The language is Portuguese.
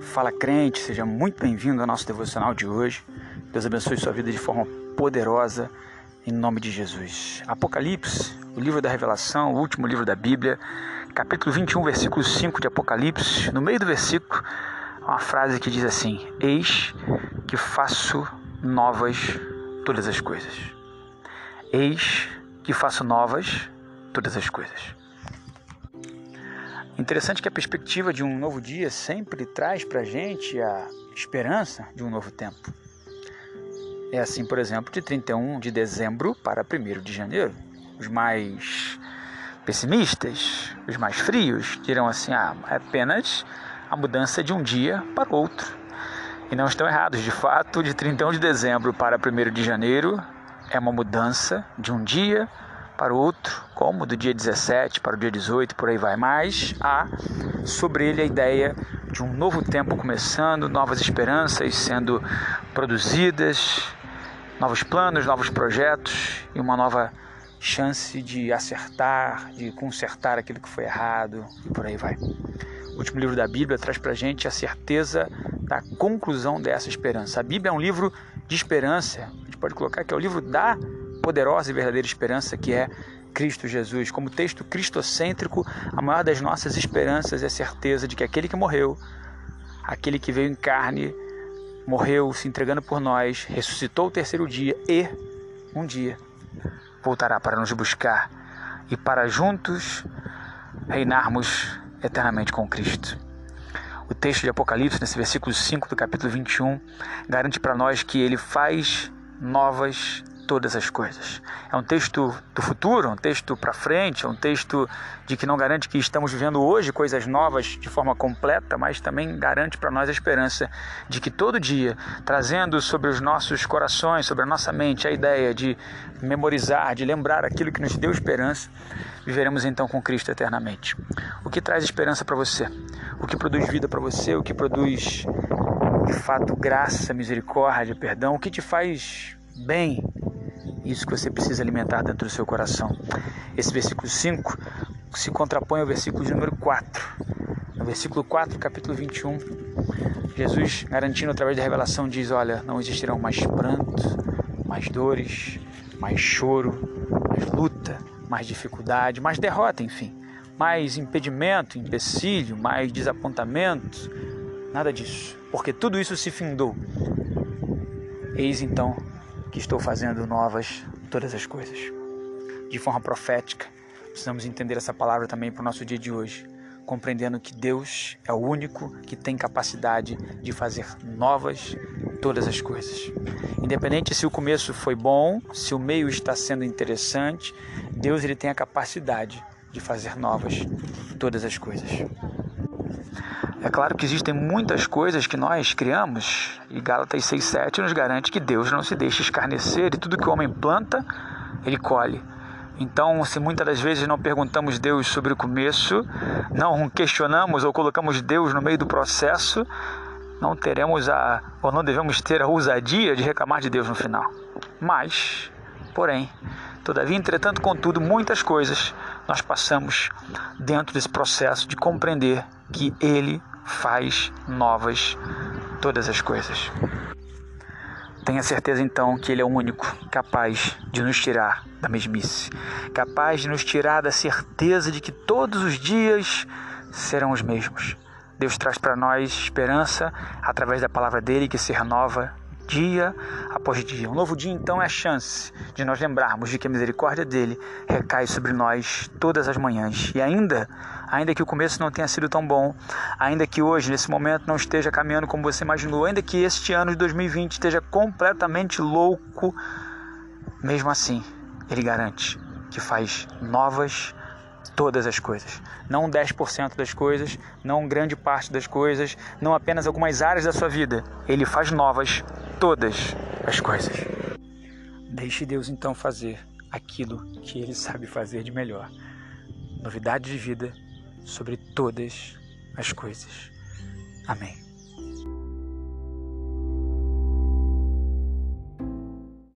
Fala crente, seja muito bem-vindo ao nosso devocional de hoje. Deus abençoe sua vida de forma poderosa, em nome de Jesus. Apocalipse, o livro da Revelação, o último livro da Bíblia, capítulo 21, versículo 5 de Apocalipse. No meio do versículo, uma frase que diz assim: Eis que faço novas todas as coisas. Eis que faço novas todas as coisas. Interessante que a perspectiva de um novo dia sempre traz para a gente a esperança de um novo tempo. É assim, por exemplo, de 31 de dezembro para 1 de janeiro. Os mais pessimistas, os mais frios, dirão assim: ah, é apenas a mudança de um dia para outro. E não estão errados, de fato, de 31 de dezembro para 1 de janeiro é uma mudança de um dia para o outro, como do dia 17 para o dia 18, por aí vai. Mas há sobre ele a ideia de um novo tempo começando, novas esperanças sendo produzidas, novos planos, novos projetos e uma nova chance de acertar, de consertar aquilo que foi errado e por aí vai. O último livro da Bíblia traz para a gente a certeza da conclusão dessa esperança. A Bíblia é um livro de esperança, a gente pode colocar que é o livro da poderosa e verdadeira esperança que é Cristo Jesus. Como texto cristocêntrico, a maior das nossas esperanças é a certeza de que aquele que morreu, aquele que veio em carne, morreu se entregando por nós, ressuscitou o terceiro dia e um dia voltará para nos buscar e para juntos reinarmos eternamente com Cristo. O texto de Apocalipse, nesse versículo 5 do capítulo 21, garante para nós que ele faz novas todas as coisas. É um texto do futuro, um texto para frente, é um texto de que não garante que estamos vivendo hoje coisas novas de forma completa, mas também garante para nós a esperança de que todo dia, trazendo sobre os nossos corações, sobre a nossa mente, a ideia de memorizar, de lembrar aquilo que nos deu esperança, viveremos então com Cristo eternamente. O que traz esperança para você? O que produz vida para você? O que produz de fato graça, misericórdia, perdão? O que te faz bem isso que você precisa alimentar dentro do seu coração. Esse versículo 5 se contrapõe ao versículo de número 4. No versículo 4, capítulo 21, Jesus, garantindo através da revelação, diz: Olha, não existirão mais prantos, mais dores, mais choro, mais luta, mais dificuldade, mais derrota, enfim, mais impedimento, empecilho, mais desapontamento, nada disso, porque tudo isso se findou. Eis então que estou fazendo novas todas as coisas. De forma profética, precisamos entender essa palavra também para o nosso dia de hoje, compreendendo que Deus é o único que tem capacidade de fazer novas todas as coisas. Independente se o começo foi bom, se o meio está sendo interessante, Deus ele tem a capacidade de fazer novas todas as coisas. É claro que existem muitas coisas que nós criamos, e Gálatas 6,7 nos garante que Deus não se deixa escarnecer e tudo que o homem planta, ele colhe. Então, se muitas das vezes não perguntamos Deus sobre o começo, não questionamos ou colocamos Deus no meio do processo, não teremos a, ou não devemos ter a ousadia de reclamar de Deus no final. Mas, porém, todavia, entretanto, contudo, muitas coisas nós passamos dentro desse processo de compreender que Ele faz novas todas as coisas. Tenha certeza então que Ele é o único capaz de nos tirar da mesmice, capaz de nos tirar da certeza de que todos os dias serão os mesmos. Deus traz para nós esperança através da palavra dele que se renova dia após dia. Um novo dia, então, é a chance de nós lembrarmos de que a misericórdia dele recai sobre nós todas as manhãs. E ainda, ainda que o começo não tenha sido tão bom, ainda que hoje, nesse momento, não esteja caminhando como você imaginou, ainda que este ano de 2020 esteja completamente louco, mesmo assim, ele garante que faz novas todas as coisas. Não 10% das coisas, não grande parte das coisas, não apenas algumas áreas da sua vida. Ele faz novas todas as coisas. Deixe Deus então fazer aquilo que ele sabe fazer de melhor. Novidade de vida sobre todas as coisas. Amém.